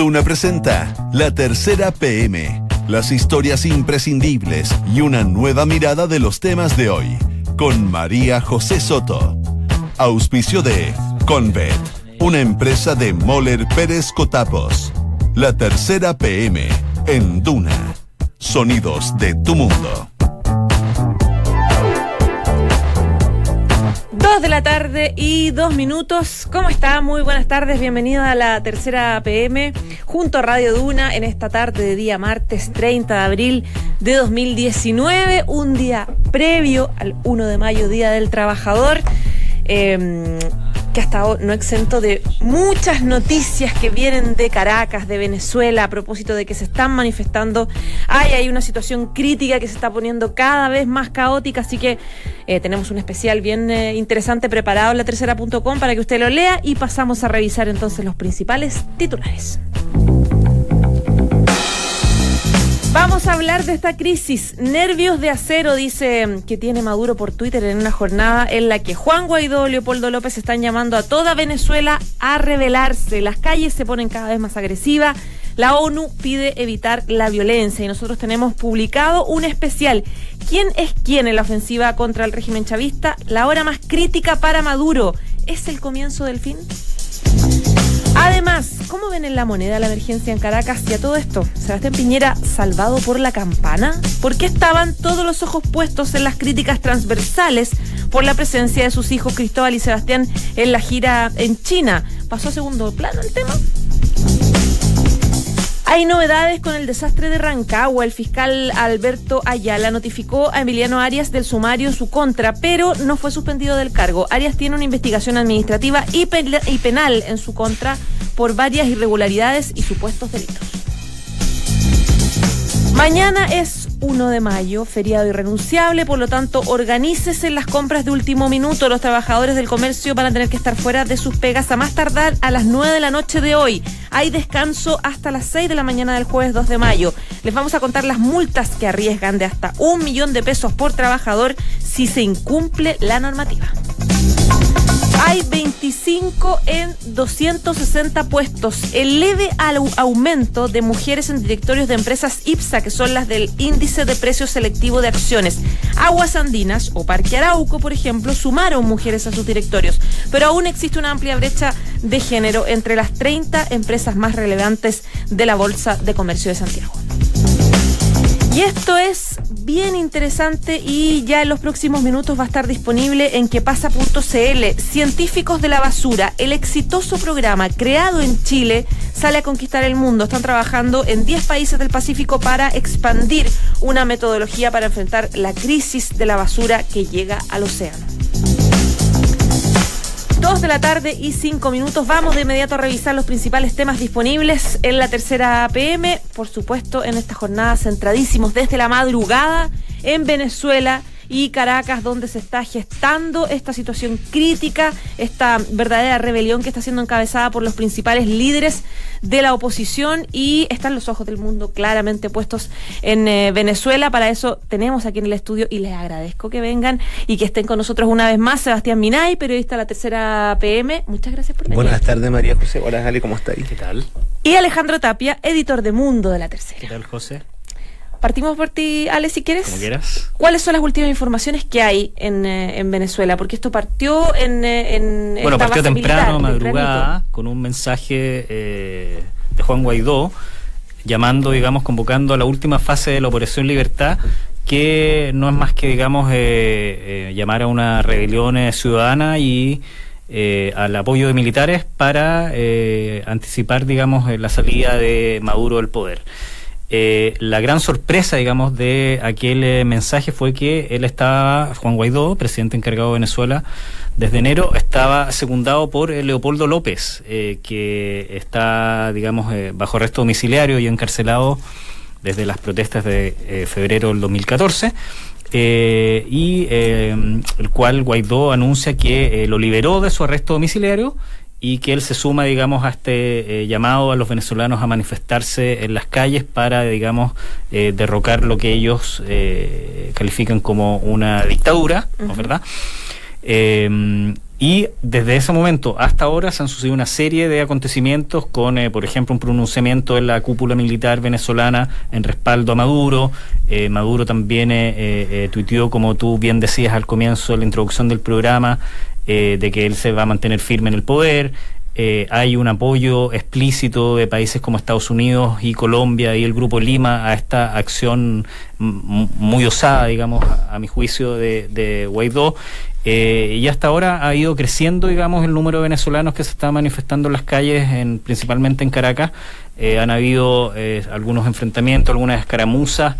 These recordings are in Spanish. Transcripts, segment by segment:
Duna presenta La Tercera PM, las historias imprescindibles y una nueva mirada de los temas de hoy, con María José Soto. Auspicio de Convet, una empresa de Moller Pérez Cotapos. La Tercera PM, en Duna. Sonidos de tu mundo. Dos de la tarde y dos minutos. ¿Cómo está? Muy buenas tardes. Bienvenido a la tercera PM junto a Radio Duna en esta tarde de día martes 30 de abril de 2019, un día previo al 1 de mayo, Día del Trabajador. Eh, que ha no exento de muchas noticias que vienen de Caracas, de Venezuela, a propósito de que se están manifestando. Hay, hay una situación crítica que se está poniendo cada vez más caótica, así que eh, tenemos un especial bien eh, interesante preparado en la tercera.com para que usted lo lea y pasamos a revisar entonces los principales titulares. Vamos a hablar de esta crisis. Nervios de acero, dice que tiene Maduro por Twitter en una jornada en la que Juan Guaidó y Leopoldo López están llamando a toda Venezuela a rebelarse. Las calles se ponen cada vez más agresivas. La ONU pide evitar la violencia y nosotros tenemos publicado un especial. ¿Quién es quién en la ofensiva contra el régimen chavista? La hora más crítica para Maduro. ¿Es el comienzo del fin? Además, ¿cómo ven en la moneda la emergencia en Caracas y a todo esto? Sebastián Piñera salvado por la campana? ¿Por qué estaban todos los ojos puestos en las críticas transversales por la presencia de sus hijos Cristóbal y Sebastián en la gira en China? ¿Pasó a segundo plano el tema? Hay novedades con el desastre de Rancagua. El fiscal Alberto Ayala notificó a Emiliano Arias del sumario en su contra, pero no fue suspendido del cargo. Arias tiene una investigación administrativa y, penal en su contra por varias irregularidades y supuestos delitos. Mañana es 1 de mayo, feriado irrenunciable, por lo tanto, organícese las compras de último minuto. Los trabajadores del comercio van a tener que estar fuera de sus pegas a más tardar a las 9 de la noche de hoy. Hay descanso hasta las 6 de la mañana del jueves 2 de mayo. Les vamos a contar las multas que arriesgan de hasta un millón de pesos por trabajador si se incumple la normativa. Hay 25 en 260 puestos. El leve aumento de mujeres en directorios de empresas IPSA, que son las del índice de precio selectivo de acciones. Aguas Andinas o Parque Arauco, por ejemplo, sumaron mujeres a sus directorios. Pero aún existe una amplia brecha de género entre las 30 empresas más relevantes de la Bolsa de Comercio de Santiago. Y esto es bien interesante y ya en los próximos minutos va a estar disponible en quepasa.cl. Científicos de la basura, el exitoso programa creado en Chile sale a conquistar el mundo. Están trabajando en 10 países del Pacífico para expandir una metodología para enfrentar la crisis de la basura que llega al océano. Dos de la tarde y cinco minutos. Vamos de inmediato a revisar los principales temas disponibles en la tercera PM. Por supuesto, en esta jornada centradísimos desde la madrugada en Venezuela y Caracas, donde se está gestando esta situación crítica, esta verdadera rebelión que está siendo encabezada por los principales líderes de la oposición y están los ojos del mundo claramente puestos en eh, Venezuela. Para eso tenemos aquí en el estudio y les agradezco que vengan y que estén con nosotros una vez más Sebastián Minay, periodista de la tercera PM. Muchas gracias por venir. Buenas tardes, María José. Hola, Ale, ¿cómo estáis? ¿Qué tal? Y Alejandro Tapia, editor de Mundo de la Tercera. ¿Qué tal, José? Partimos por ti, Ale, si quieres. Como quieras. ¿Cuáles son las últimas informaciones que hay en, eh, en Venezuela? Porque esto partió en. eh, en Bueno, partió temprano, militar, madrugada, tempranito. con un mensaje eh, de Juan Guaidó, llamando, digamos, convocando a la última fase de la Operación Libertad, que no es más que, digamos, eh, eh, llamar a una rebelión eh, ciudadana y eh, al apoyo de militares para eh, anticipar, digamos, la salida de Maduro del poder. Eh, la gran sorpresa, digamos, de aquel eh, mensaje fue que él estaba, Juan Guaidó, presidente encargado de Venezuela, desde enero estaba secundado por eh, Leopoldo López, que está, digamos, bajo arresto domiciliario y encarcelado desde las protestas de febrero del 2014. eh, y el cual Guaidó anuncia que lo liberó de su arresto domiciliario y que él se suma, digamos, a este eh, llamado a los venezolanos a manifestarse en las calles para, digamos, eh, derrocar lo que ellos eh, califican como una dictadura, ¿no? Ujú. ¿verdad? Eh, Y desde ese momento hasta ahora se han sucedido una serie de acontecimientos con, eh, por ejemplo, un pronunciamiento en la cúpula militar venezolana en respaldo a Maduro. Maduro también eh, tuiteó, como tú bien decías al comienzo de la introducción del programa, de que él se va a mantener firme en el poder. hay un apoyo explícito de países como Estados Unidos y Colombia y el Grupo Lima a esta acción muy osada, digamos, a, mi juicio, de, de Guaidó. Eh, y hasta ahora ha ido creciendo, digamos, el número de venezolanos que se está manifestando en las calles, en, principalmente en Caracas. Eh, han habido eh, algunos enfrentamientos, algunas escaramuzas,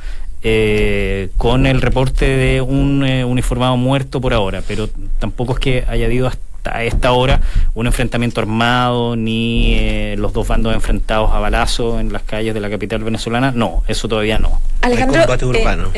con el reporte de un uniformado muerto por ahora, pero tampoco es que haya habido hasta esta hora un enfrentamiento armado ni los dos bandos enfrentados a balazo en las calles de la capital venezolana. No, eso todavía no. Alejandro, combate urbano.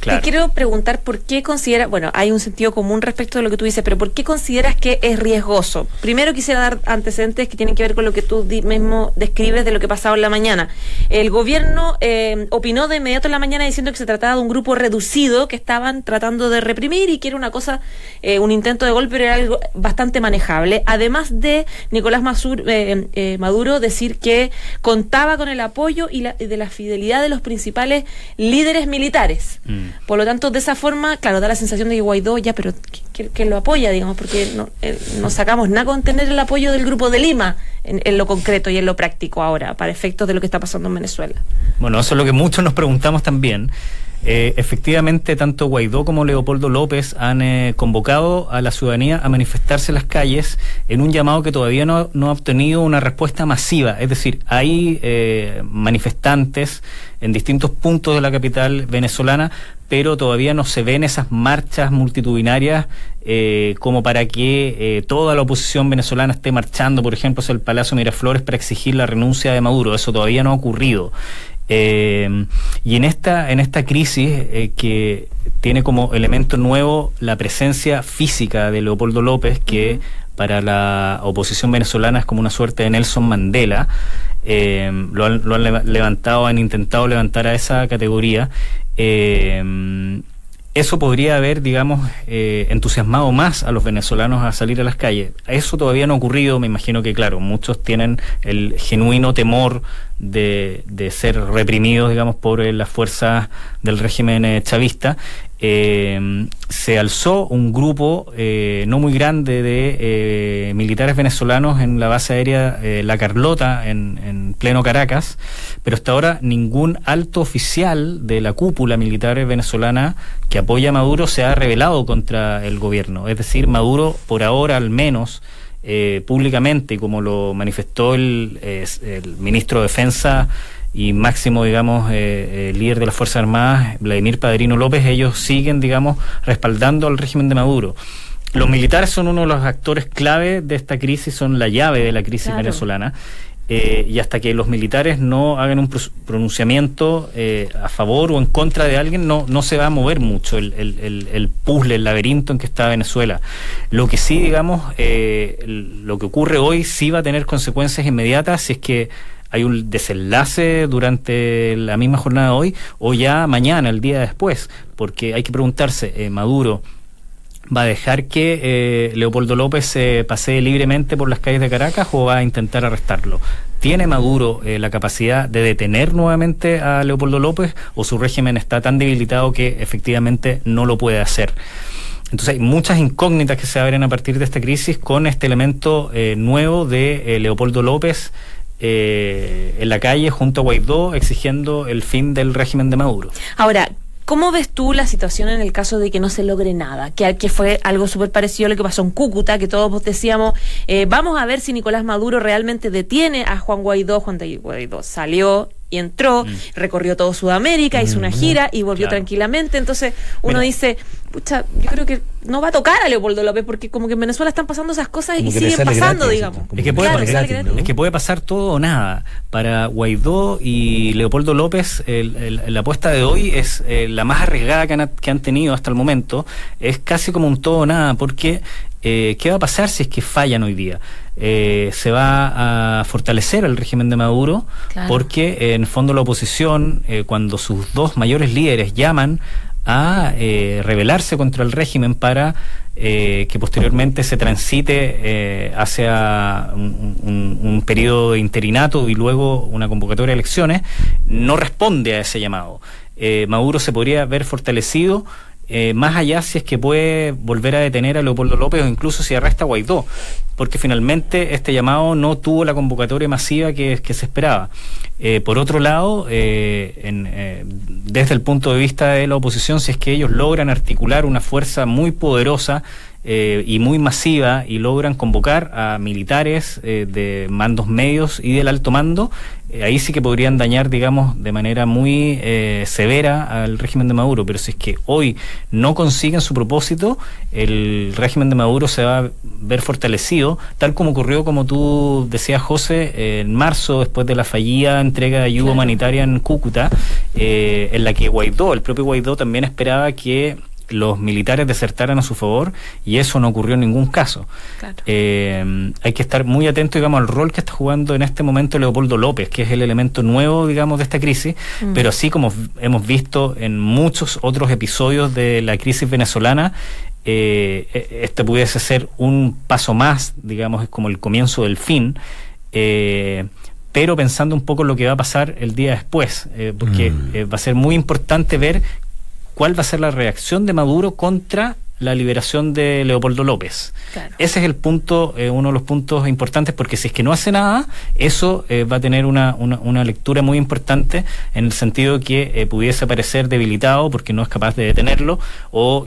Te quiero preguntar por qué considera, bueno, hay un sentido común respecto de lo que tú dices, pero ¿por qué consideras que es riesgoso? Primero quisiera dar antecedentes que tienen que ver con lo que tú mismo describes de lo que pasaba en la mañana. El gobierno eh, opinó de inmediato en la mañana diciendo que se trataba de un grupo reducido que estaban tratando de reprimir y que era una cosa, eh, un intento de golpe, pero era algo bastante manejable. Además de Nicolás eh, Maduro decir que contaba con el apoyo y, de la fidelidad de los principales líderes militares. Mm. Por lo tanto, de esa forma, claro, da la sensación de que Guaidó ya, pero que, lo apoya, digamos, porque no, eh, no, sacamos nada con tener el apoyo del Grupo de Lima en, lo concreto y en lo práctico ahora, para efectos de lo que está pasando en Venezuela. Bueno, eso es lo que muchos nos preguntamos también. Eh, efectivamente, tanto Guaidó como Leopoldo López han eh, convocado a la ciudadanía a manifestarse en las calles en un llamado que todavía no, ha obtenido una respuesta masiva. Es decir, hay eh, manifestantes en distintos puntos de la capital venezolana, pero todavía no se ven esas marchas multitudinarias como para que toda la oposición venezolana esté marchando, por ejemplo, hacia el Palacio Miraflores para exigir la renuncia de Maduro. Eso todavía no ha ocurrido. Eh, y en esta, en esta crisis eh, que tiene como elemento nuevo la presencia física de Leopoldo López, que para la oposición venezolana es como una suerte de Nelson Mandela, eh, lo, han, lo, han, levantado, han intentado levantar a esa categoría. Eso podría haber, digamos, entusiasmado más a los venezolanos a salir a las calles. Eso todavía no ha ocurrido, me imagino que, claro, muchos tienen el genuino temor de, de ser reprimidos, digamos, por eh, las fuerzas del régimen eh, chavista, eh, se alzó un grupo no muy grande de militares venezolanos en la base aérea La Carlota, en, en, pleno Caracas, pero hasta ahora ningún alto oficial de la cúpula militar venezolana que apoya a Maduro se ha rebelado contra el gobierno. Es decir, Maduro, por ahora al menos, eh, públicamente, como lo manifestó el, el, ministro de Defensa y máximo, digamos, eh, líder de las Fuerzas Armadas, Vladimir Padrino López, ellos siguen, digamos, respaldando al régimen de Maduro. Los militares son uno de los actores clave de esta crisis, son la llave de la crisis venezolana. Eh, y hasta que los militares no hagan un pronunciamiento eh, a favor o en contra de alguien, no, no se va a mover mucho el, el, el, puzzle, el laberinto en que está Venezuela. Lo que sí, digamos, eh, lo que ocurre hoy sí va a tener consecuencias inmediatas si es que hay un desenlace durante la misma jornada de hoy o ya mañana, el día después, porque hay que preguntarse, Maduro ¿Va a dejar que eh, Leopoldo López se pasee libremente por las calles de Caracas o va a intentar arrestarlo? ¿Tiene Maduro eh, la capacidad de detener nuevamente a Leopoldo López o su régimen está tan debilitado que efectivamente no lo puede hacer? Entonces hay muchas incógnitas que se abren a partir de esta crisis con este elemento eh, nuevo de Leopoldo López en la calle junto a Guaidó exigiendo el fin del régimen de Maduro. Ahora, ¿Cómo ves tú la situación en el caso de que no se logre nada? Que, que fue algo súper parecido a lo que pasó en Cúcuta, que todos decíamos, eh, vamos a ver si Nicolás Maduro realmente detiene a Juan Guaidó. Juan Guaidó salió y entró, mm. recorrió todo Sudamérica, hizo una mm. gira y volvió tranquilamente. Entonces uno dice, pucha, yo creo que no va a tocar a Leopoldo López porque como que en Venezuela están pasando esas cosas y siguen pasando, digamos. Es que, puede pasar, es que puede pasar todo o nada. Para Guaidó y Leopoldo López, la apuesta de hoy es eh, la más arriesgada que han, que han tenido hasta el momento. Es casi como un todo o nada, porque eh, ¿qué va a pasar si es que fallan hoy día? Eh, se va a fortalecer el régimen de Maduro porque en el fondo la oposición, eh, cuando sus dos mayores líderes llaman a eh, rebelarse contra el régimen para eh, que posteriormente se transite eh, hacia un, un, periodo de interinato y luego una convocatoria de elecciones, no responde a ese llamado. Maduro se podría ver fortalecido eh, más allá si es que puede volver a detener a Leopoldo López o incluso si arresta a Guaidó, porque finalmente este llamado no tuvo la convocatoria masiva que, se esperaba. Eh, por otro lado, eh, desde el punto de vista de la oposición, si es que ellos logran articular una fuerza muy poderosa eh, y muy masiva y logran convocar a militares eh, de mandos medios y del alto mando, eh, ahí sí que podrían dañar, digamos, de manera muy severa al régimen de Maduro. Pero si es que hoy no consiguen su propósito, el régimen de Maduro se va a ver fortalecido, tal como ocurrió, como tú decías, José, en marzo, después de la fallida entrega de ayuda humanitaria en Cúcuta, en la que Guaidó, el propio Guaidó, también esperaba que los militares desertaran a su favor y eso no ocurrió en ningún caso. Eh, hay que estar muy atento, digamos, al rol que está jugando en este momento Leopoldo López, que es el elemento nuevo, digamos, de esta crisis, mm. pero así como hemos visto en muchos otros episodios de la crisis venezolana, eh, e, este pudiese ser un paso más, digamos, es como el comienzo del fin. Eh, pero pensando un poco en lo que va a pasar el día después, porque mm. va a ser muy importante ver cuál va a ser la reacción de Maduro contra la liberación de Leopoldo López. Ese es el punto, eh, uno de los puntos importantes, porque si es que no hace nada, eso eh, va a tener una, una, lectura muy importante en el sentido que eh, pudiese parecer debilitado porque no es capaz de detenerlo o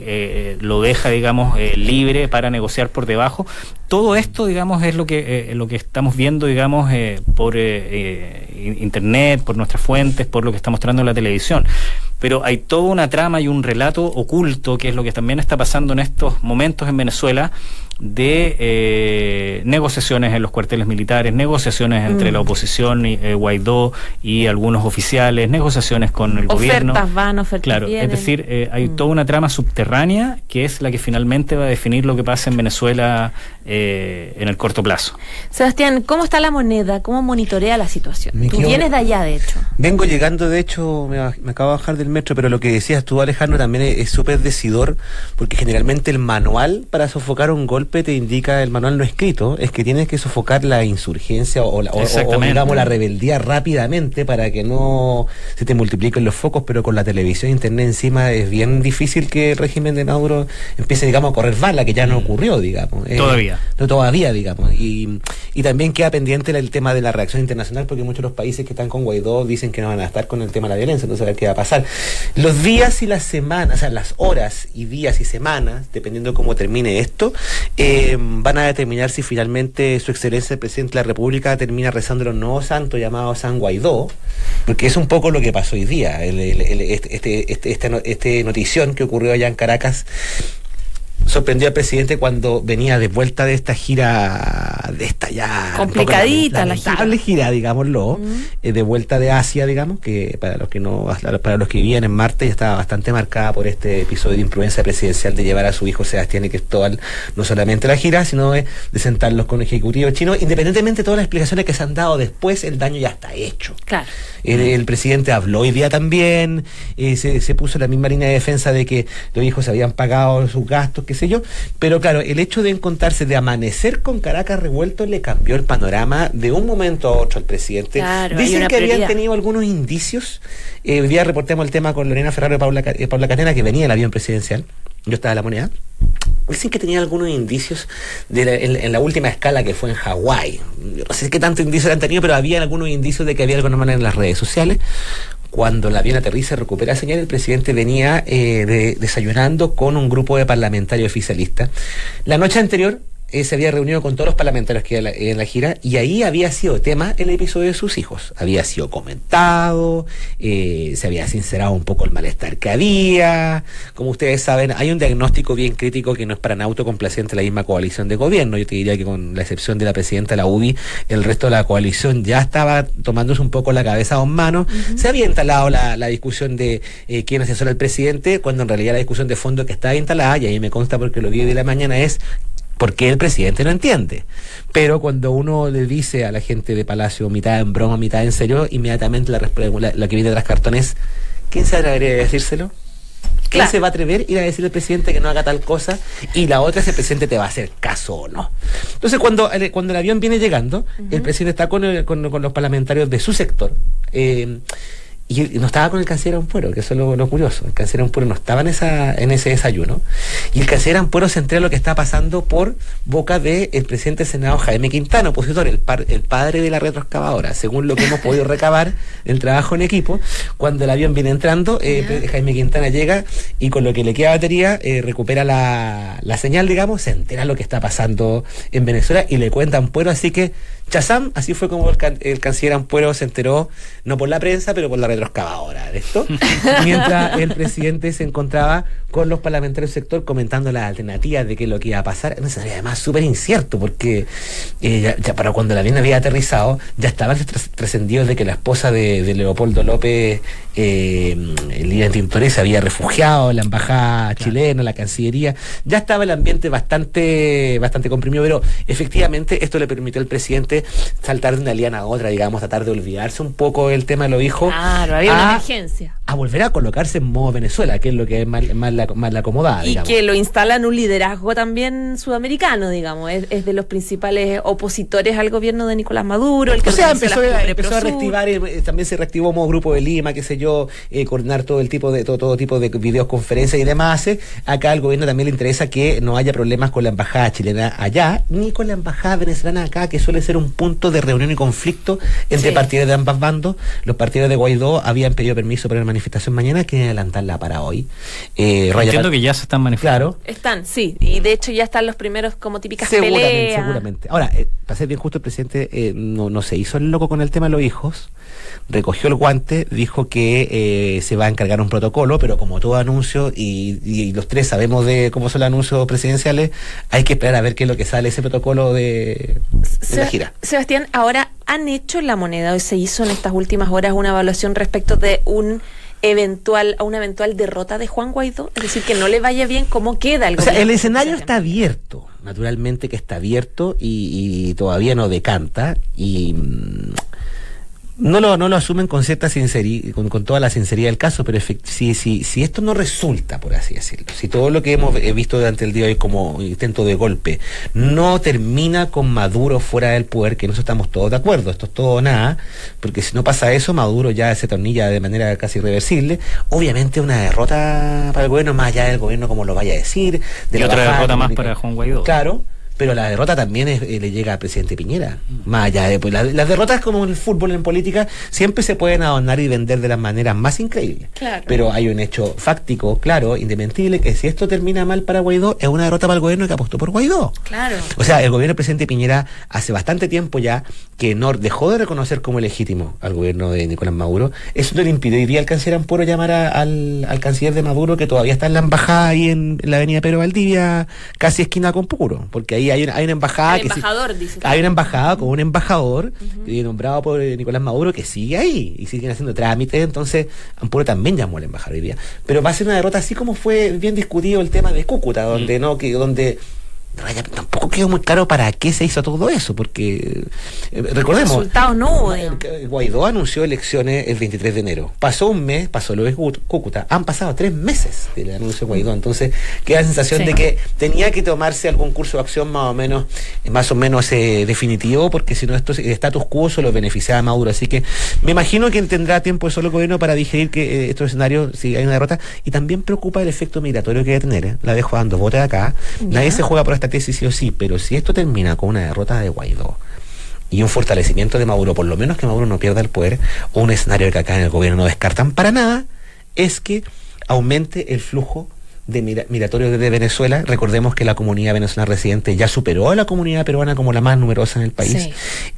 lo deja, digamos, libre para negociar por debajo. Todo esto, digamos, es lo que, lo que estamos viendo, digamos, por internet, por nuestras fuentes, por lo que está mostrando en la televisión pero hay toda una trama y un relato oculto, que es lo que también está pasando en estos momentos en Venezuela, de eh, negociaciones en los cuarteles militares, negociaciones entre mm. la oposición y eh, Guaidó y algunos oficiales, negociaciones con el gobierno. Ofertas van, ofertas Claro, es decir, eh, hay mm. toda una trama subterránea que es la que finalmente va a definir lo que pasa en Venezuela en el corto plazo. Sebastián, ¿cómo está la moneda? ¿Cómo monitorea la situación? tú vienes de allá, de hecho. Vengo llegando, de hecho, me, acabo de bajar del metro, pero lo que decías tú, Alejandro, también es súper decidor, porque generalmente el manual para sofocar un golpe te indica el manual no escrito es que tienes que sofocar la insurgencia o, la, digamos la rebeldía rápidamente para que no se te multipliquen los focos, pero con la televisión e internet encima es bien difícil que el régimen de Maduro empiece, digamos, a correr bala, que ya no mm. ocurrió, digamos. Eh, todavía. No, todavía, digamos. Y, y también queda pendiente el tema de la reacción internacional, porque muchos de los países que están con Guaidó dicen que no van a estar con el tema de la violencia, entonces a ver qué va a pasar. Los días y las semanas, o sea, las horas y días y semanas, dependiendo cómo termine esto, eh, van a determinar si finalmente su excelencia el presidente de la República termina rezando los nuevos santos llamados San Guaidó, porque es un poco lo que pasó hoy día, este, este, este, este, este notición que ocurrió allá en Caracas sorprendió al presidente cuando venía de vuelta de esta gira, de esta ya complicadita la gira, gira digámoslo, eh, de vuelta de Asia, digamos, que para los que no, para los que vivían en Marte ya estaba bastante marcada por este episodio de imprudencia presidencial de llevar a su hijo Sebastián y Cristóbal no solamente a la gira, sino de, sentarlos con el ejecutivo chino, independientemente de todas las explicaciones que se han dado después, el daño ya está hecho. Claro. El, presidente habló hoy día también, eh, se, se puso la misma línea de defensa de que los hijos se habían pagado sus gastos, qué sé yo, pero claro, el hecho de encontrarse, de amanecer con Caracas revuelto, le cambió el panorama de un momento a otro al presidente. Dicen que habían tenido algunos indicios. Eh, hoy día reportemos el tema con Lorena Ferraro y Paula, eh, Paula Catena, que venía el avión presidencial. Yo estaba en la moneda. Dicen que tenía algunos indicios de en, la última escala que fue en Hawái. No sé qué tantos indicios han tenido, pero había algunos indicios de que había alguna manera en las redes sociales cuando la avión aterriza recupera señal, el presidente venía eh, desayunando con un grupo de parlamentarios oficialistas. La noche anterior eh, se había reunido con todos los parlamentarios que en en la gira y ahí había sido tema el episodio de sus hijos. Había sido comentado, eh, se había sincerado un poco el malestar que había. Como ustedes saben, hay un diagnóstico bien crítico que no es para nada autocomplaciente la misma coalición de gobierno. Yo te diría que con la excepción de la presidenta de la UBI, el resto de la coalición ya estaba tomándose un poco la cabeza a un mano. Se había instalado la, discusión de eh, quién asesora al presidente, cuando en realidad la discusión de fondo que estaba instalada, y ahí me consta porque lo vi de la mañana, es porque el presidente no entiende. Pero cuando uno le dice a la gente de Palacio, mitad en broma, mitad en serio, inmediatamente la, la, que viene de las cartones, ¿quién se atrevería a decírselo? ¿Quién se va a atrever a ir a decirle al presidente que no haga tal cosa? Y la otra es el presidente te va a hacer caso o no. Entonces, cuando, cuando el avión viene llegando, el presidente está con, con, los parlamentarios de su sector. Eh, y, no estaba con el canciller Ampuero, que eso es lo, curioso. El canciller Ampuero no estaba en, esa, en ese desayuno. Y el canciller Ampuero se entera lo que está pasando por boca del presidente del Senado Jaime Quintana, opositor, el, el padre de la retroexcavadora. Según lo que hemos podido recabar el trabajo en equipo, cuando el avión viene entrando, eh, Jaime Quintana llega y con lo que le queda batería eh, recupera la, la señal, digamos, se entera lo que está pasando en Venezuela y le cuenta a Ampuero. Así que Chazam, así fue como el, canciller Ampuero se enteró, no por la prensa, pero por la retroexcavadora de esto, mientras el presidente se encontraba con los parlamentarios del sector comentando las alternativas de qué es lo que iba a pasar. además súper incierto, porque eh, ya, para cuando la avión había aterrizado, ya estaban trascendidos de que la esposa de, Leopoldo López, eh, el líder de se había refugiado en la embajada chilena, la cancillería. Ya estaba el ambiente bastante, bastante comprimido, pero efectivamente esto le permitió al presidente saltar de una liana a otra, digamos, tratar de olvidarse un poco el tema de los hijos. Claro, había una emergencia. A volver a colocarse en modo Venezuela, que es lo que es más, más, la, más la acomodada. Y que lo instalan un liderazgo también sudamericano, digamos. Es, de los principales opositores al gobierno de Nicolás Maduro. El que o sea, empezó, a reactivar, eh, también se reactivó como Grupo de Lima, qué sé yo, eh, coordinar todo el tipo de todo, todo tipo de videoconferencias y demás. Acá al gobierno también le interesa que no haya problemas con la embajada chilena allá, ni con la embajada venezolana acá, que suele ser un punto de reunión y conflicto entre partidos de ambas bandos. Los partidos de Guaidó habían pedido permiso para la manifestación mañana, quieren adelantarla para hoy. Eh, Entiendo que ya se están manifestando. Claro. Están, sí, y de hecho ya están los primeros como típicas seguramente, peleas. Seguramente. Ahora, eh, para ser bien justo, el presidente eh, no, no se hizo el loco con el tema de los hijos recogió el guante, dijo que eh, se va a encargar un protocolo, pero como todo anuncio, y, los tres sabemos de cómo son los anuncios presidenciales, hay que esperar a ver qué es lo que sale ese protocolo de, la gira. Sebastián, ahora han hecho la moneda, hoy se hizo en estas últimas horas una evaluación respecto de un eventual a una eventual derrota de Juan Guaidó, es decir, que no le vaya bien, ¿cómo queda el O sea, el escenario está abierto, naturalmente que está abierto y, y todavía no decanta y no lo, no lo asumen con cierta sinceridad, con, toda la sinceridad del caso, pero si, si, si esto no resulta, por así decirlo, si todo lo que hemos visto durante el día de hoy como intento de golpe no termina con Maduro fuera del poder, que nosotros estamos todos de acuerdo, esto es todo nada, porque si no pasa eso, Maduro ya se tornilla de manera casi irreversible, obviamente una derrota para el gobierno, más allá del gobierno como lo vaya a decir. De y otra derrota más para Juan Guaidó. Claro pero la derrota también eh, le llega al presidente Piñera. Más allá de pues, las derrotas como en el fútbol, en política, siempre se pueden adornar y vender de las maneras más increíbles. Pero hay un hecho fáctico, claro, indementible, que si esto termina mal para Guaidó, es una derrota para el gobierno que apostó por Guaidó. Claro. O sea, el gobierno del presidente Piñera hace bastante tiempo ya que no dejó de reconocer como legítimo al gobierno de Nicolás Maduro. Eso no le impediría al canciller Ampuro llamar al, al, canciller de Maduro, que todavía está en la embajada ahí en, la avenida Pedro Valdivia, casi esquina con Puro, porque ahí hay una, hay una embajada. que embajador, dice. Hay una embajada con un embajador eh, nombrado por eh, Nicolás Maduro que sigue ahí y siguen haciendo trámites. Entonces, Ampuro también llamó al embajador hoy día. Pero va a ser una derrota así como fue bien discutido el tema de Cúcuta, donde no, que donde tampoco quedó muy claro para qué se hizo todo eso, porque eh, recordemos. No Guaidó anunció elecciones el 23 de enero. Pasó un mes, pasó lo de Cúcuta. Han pasado tres meses del anuncio de Guaidó. Entonces queda la sensación de que tenía que tomarse algún curso de acción más o menos, más o menos eh, definitivo, porque si no, esto el status quo solo beneficiaba a Maduro. Así que me imagino que tendrá tiempo el solo gobierno para digerir que eh, estos escenarios, si hay una derrota, y también preocupa el efecto migratorio que debe tener. La dejo dando bote de acá. Nadie se juega por esta tesis sí o sí, pero si esto termina con una derrota de Guaidó y un fortalecimiento de Maduro, por lo menos que Maduro no pierda el poder, un escenario que acá en el gobierno no descartan para nada, es que aumente el flujo de migratorio desde Venezuela. Recordemos que la comunidad venezolana residente ya superó a la comunidad peruana como la más numerosa en el país.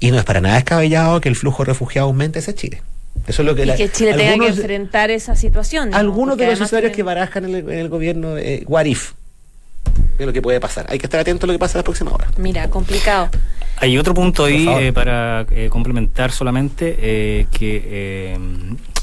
Y no es para nada descabellado que el flujo de refugiados aumente hacia Chile. Eso es lo que y que Chile tenga que enfrentar esa situación. algunos de los escenarios que barajan en el, gobierno, eh, Guarif, de lo que puede pasar. Hay que estar atento a lo que pasa la próxima hora. Mira, complicado. Hay otro punto ahí eh, para eh, complementar solamente eh, que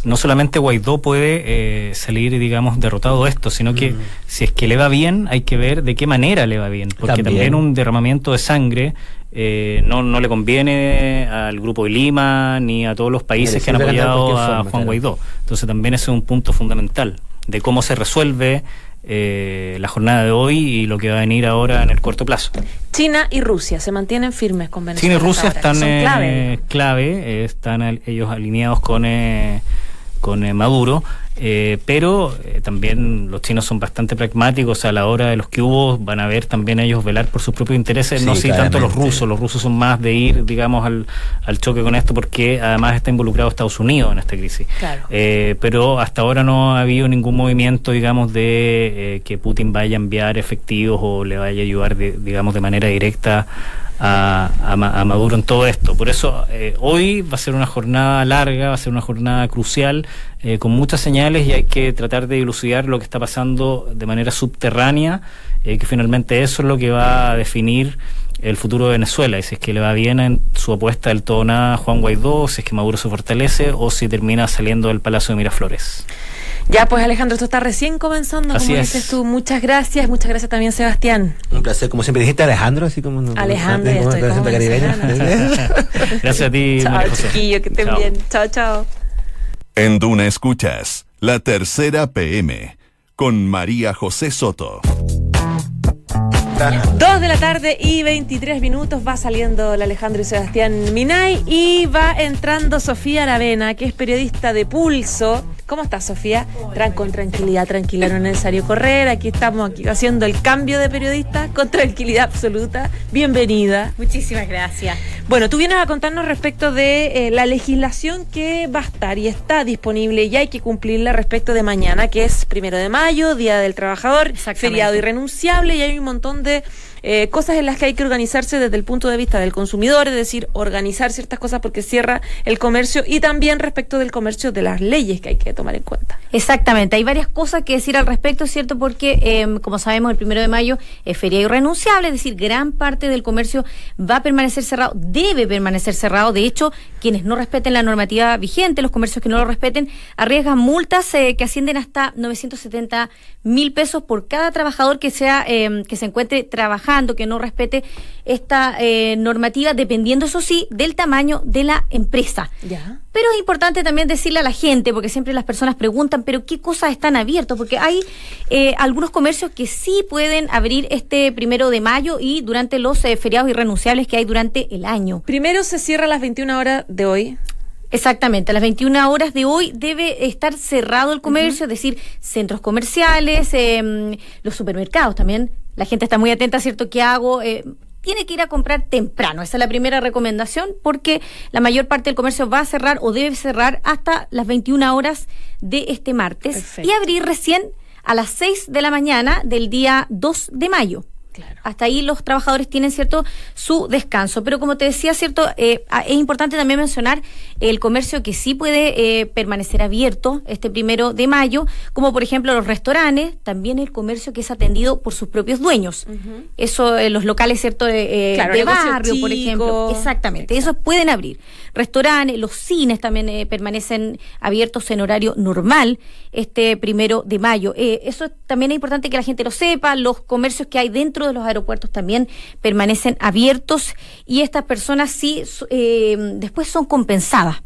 no solamente Guaidó puede salir, digamos, derrotado de esto, sino que mm. si es que le va bien, hay que ver de qué manera le va bien, porque también, un derramamiento de sangre no, no le conviene al Grupo de Lima ni a todos los países que han apoyado a Juan Guaidó. Entonces también ese es un punto fundamental de cómo se resuelve eh, la jornada de hoy y lo que va a venir ahora en el corto plazo. China y Rusia se mantienen firmes con Venezuela. China y Rusia ahora. están eh, clave. clave, eh, están al- ellos alineados con eh, con eh, Maduro, eh, pero eh, también los chinos son bastante pragmáticos a la hora de los que hubo, van a ver también ellos velar por sus propios intereses, Sí, no si tanto los claramente. rusos, los rusos son más de ir, digamos, al, al choque con esto porque además está involucrado Estados Unidos en esta crisis. Claro. Eh, pero hasta ahora no ha habido ningún movimiento, digamos, de eh, que Putin vaya a enviar efectivos o le vaya a ayudar, de- digamos, de manera directa a, a a Maduro en todo esto. Por eso eh, hoy va a ser una jornada larga, va a ser una jornada crucial, eh, con muchas señales y hay que tratar de dilucidar lo que está pasando de manera subterránea, eh, que finalmente eso es lo que va a definir el futuro de Venezuela y si es que le va bien en su apuesta del todo nada a Juan Guaidó, si es que Maduro se fortalece o si termina saliendo del Palacio de Miraflores. Ya, pues Alejandro, esto está recién comenzando, Así como es. dices tú. Muchas gracias, muchas gracias también, Sebastián. Un placer, como siempre dijiste Alejandro, así como Alejandro, como estoy como. Gracias a ti, Chao, María José. chiquillo, que estén Chao. bien. Chao, chao. En Duna Escuchas, la tercera PM, con María José Soto. Dos de la tarde y 23 minutos va saliendo el Alejandro y Sebastián Minay y va entrando Sofía Aravena, que es periodista de Pulso. ¿Cómo estás, Sofía? Tran con tranquilidad, tranquila, no es necesario correr. Aquí estamos aquí haciendo el cambio de periodista con tranquilidad absoluta. Bienvenida. Muchísimas gracias. Bueno, tú vienes a contarnos respecto de eh, la legislación que va a estar y está disponible y hay que cumplirla respecto de mañana, que es primero de mayo, Día del Trabajador, feriado irrenunciable y hay un montón de eh, cosas en las que hay que organizarse desde el punto de vista del consumidor, es decir, organizar ciertas cosas porque cierra el comercio y también respecto del comercio de las leyes que hay que tomar en cuenta. Exactamente, hay varias cosas que decir al respecto, ¿cierto? Porque, eh, como sabemos, el primero de mayo es feria irrenunciable, es decir, gran parte del comercio va a permanecer cerrado, debe permanecer cerrado. De hecho, quienes no respeten la normativa vigente, los comercios que no lo respeten, arriesgan multas eh, que ascienden hasta 970 mil pesos por cada trabajador que sea que se encuentre trabajando, que no respete esta eh, normativa, dependiendo, eso sí, del tamaño de la empresa. Ya. Pero es importante también decirle a la gente, porque siempre las personas preguntan, pero ¿qué cosas están abiertos? Porque hay eh, algunos comercios que sí pueden abrir este primero de mayo y durante los eh, feriados irrenunciables que hay durante el año. Primero se cierra a las 21 horas de hoy. Exactamente, a las 21 horas de hoy debe estar cerrado el comercio, es decir, centros comerciales, eh, los supermercados también. La gente está muy atenta, ¿cierto? ¿Qué hago? Eh, tiene que ir a comprar temprano. Esa es la primera recomendación porque la mayor parte del comercio va a cerrar o debe cerrar hasta las 21 horas de este martes Perfecto. y abrir recién a las 6 de la mañana del día 2 de mayo. Claro. Hasta ahí los trabajadores tienen cierto su descanso. Pero como te decía, cierto, eh, es importante también mencionar el comercio que sí puede eh, permanecer abierto este primero de mayo, como por ejemplo los restaurantes, también el comercio que es atendido por sus propios dueños. Eso, eh, los locales, cierto, eh, Claro, de negocios barrio, por ejemplo. Exactamente, esos pueden abrir. Restaurantes, los cines también eh, permanecen abiertos en horario normal este primero de mayo. Eh, eso también es importante que la gente lo sepa. Los comercios que hay dentro de los aeropuertos también permanecen abiertos y estas personas sí eh, después son compensadas.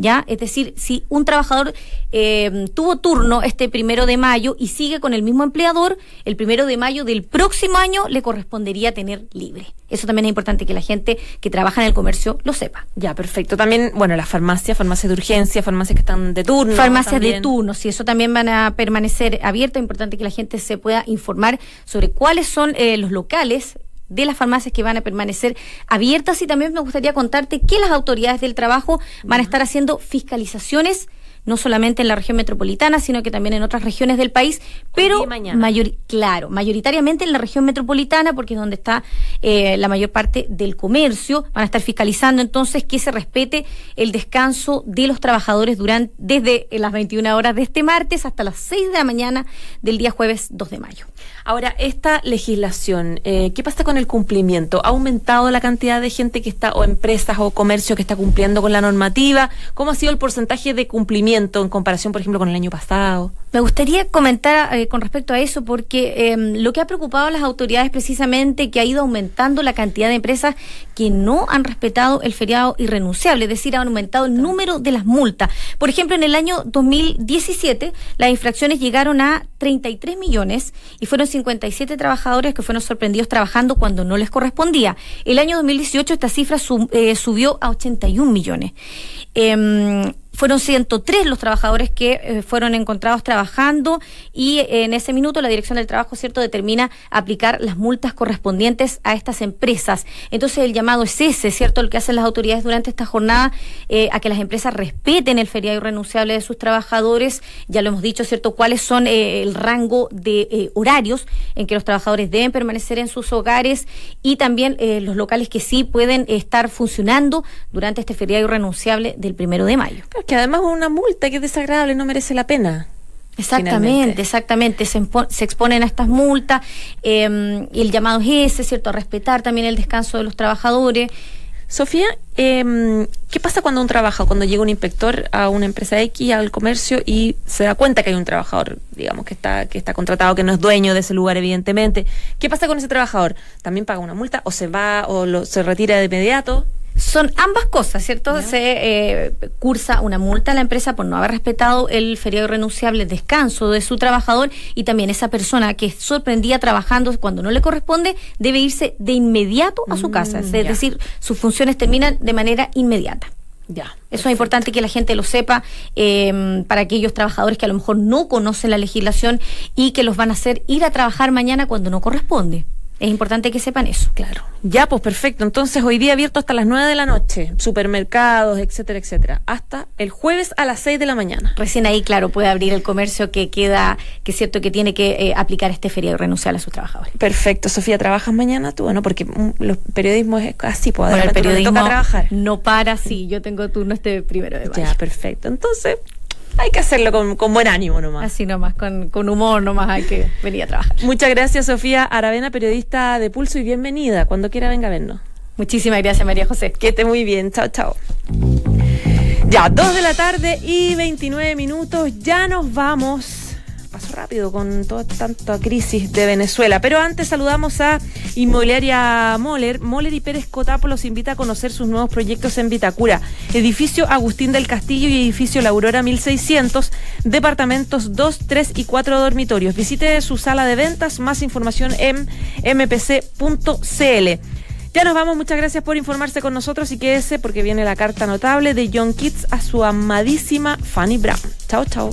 ¿Ya? Es decir, si un trabajador eh, tuvo turno este primero de mayo y sigue con el mismo empleador, el primero de mayo del próximo año le correspondería tener libre. Eso también es importante que la gente que trabaja en el comercio lo sepa. Ya, perfecto. También, bueno, las farmacias, farmacias de urgencia, farmacias que están de turno. Farmacias de turno, si eso también van a permanecer abiertas, es importante que la gente se pueda informar sobre cuáles son eh, los locales de las farmacias que van a permanecer abiertas. Y también me gustaría contarte que las autoridades del trabajo van a estar haciendo fiscalizaciones no solamente en la región metropolitana, sino que también en otras regiones del país, pero mayor, claro, mayoritariamente en la región metropolitana, porque es donde está eh, la mayor parte del comercio, van a estar fiscalizando entonces que se respete el descanso de los trabajadores durante desde las 21 horas de este martes hasta las 6 de la mañana del día jueves 2 de mayo. Ahora, esta legislación, eh, ¿qué pasa con el cumplimiento? ¿Ha aumentado la cantidad de gente que está, o empresas o comercio que está cumpliendo con la normativa? ¿Cómo ha sido el porcentaje de cumplimiento en comparación, por ejemplo, con el año pasado. Me gustaría comentar eh, con respecto a eso porque em, lo que ha preocupado a las autoridades precisamente que ha ido aumentando la cantidad de empresas que no han respetado el feriado irrenunciable, es decir, ha aumentado el número de las multas. Por ejemplo, en el año 2017 las infracciones llegaron a 33 millones y fueron 57 trabajadores que fueron sorprendidos trabajando cuando no les correspondía. El año 2018 esta cifra eh, subió a 81 millones. Em, fueron 103 los trabajadores que eh, fueron encontrados trabajando y eh, en ese minuto la Dirección del Trabajo, ¿cierto?, determina aplicar las multas correspondientes a estas empresas. Entonces el llamado es ese, ¿cierto?, lo que hacen las autoridades durante esta jornada eh, a que las empresas respeten el feriado irrenunciable de sus trabajadores. Ya lo hemos dicho, ¿cierto?, cuáles son el rango de horarios en que los trabajadores deben permanecer en sus hogares y también los locales que sí pueden estar funcionando durante este feriado irrenunciable del primero de mayo que además una multa que es desagradable no merece la pena. Exactamente, exactamente. Se, exponen a estas multas em, y el llamado es ese, ¿cierto? A respetar también el descanso de los trabajadores. Sofía, eh, ¿qué pasa cuando un trabaja, cuando llega un inspector a una empresa X, al comercio y se da cuenta que hay un trabajador, digamos, que está, que está contratado, que no es dueño de ese lugar, evidentemente? ¿Qué pasa con ese trabajador? ¿También paga una multa o se va o lo, se retira de inmediato? Son ambas cosas, ¿cierto? Se eh, cursa una multa a la empresa por no haber respetado el feriado irrenunciable descanso de su trabajador y también esa persona que sorprendía trabajando cuando no le corresponde debe irse de inmediato a su mm, casa, es decir, sus funciones terminan de manera inmediata. Ya. Eso es importante que la gente lo sepa eh, para aquellos trabajadores que a lo mejor no conocen la legislación y que los van a hacer ir a trabajar mañana cuando no corresponde. Es importante que sepan eso. Claro. Ya, pues perfecto. Entonces, hoy día abierto hasta las 9 de la noche, supermercados, etcétera, etcétera, hasta el jueves a las 6 de la mañana. Recién ahí, claro, puede abrir el comercio que queda, que es cierto que tiene que eh, aplicar este feriado y renunciar a sus trabajadores. Perfecto. Sofía, ¿trabajas mañana tú? Bueno, porque mm, los periodismos es así, pues el periodismo toca trabajar. No para, sí. Yo tengo turno este primero de mayo. Ya, perfecto. Entonces, hay que hacerlo con, buen ánimo nomás. Así nomás, con, con, humor nomás hay que venir a trabajar. Muchas gracias, Sofía Aravena, periodista de Pulso, y bienvenida. Cuando quiera, venga a vernos. Muchísimas gracias, María José. Que esté muy bien. Chao, chao. Ya, dos de la tarde y 29 minutos. Ya nos vamos rápido con toda tanta crisis de Venezuela. Pero antes saludamos a Inmobiliaria Moller. Moller y Pérez Cotapo los invita a conocer sus nuevos proyectos en Vitacura. Edificio Agustín del Castillo y edificio La Aurora 1600, departamentos 2, 3 y 4 dormitorios. Visite su sala de ventas, más información en mpc.cl. Ya nos vamos, muchas gracias por informarse con nosotros y quédese porque viene la carta notable de John Kitts a su amadísima Fanny Brown. Chao, chao.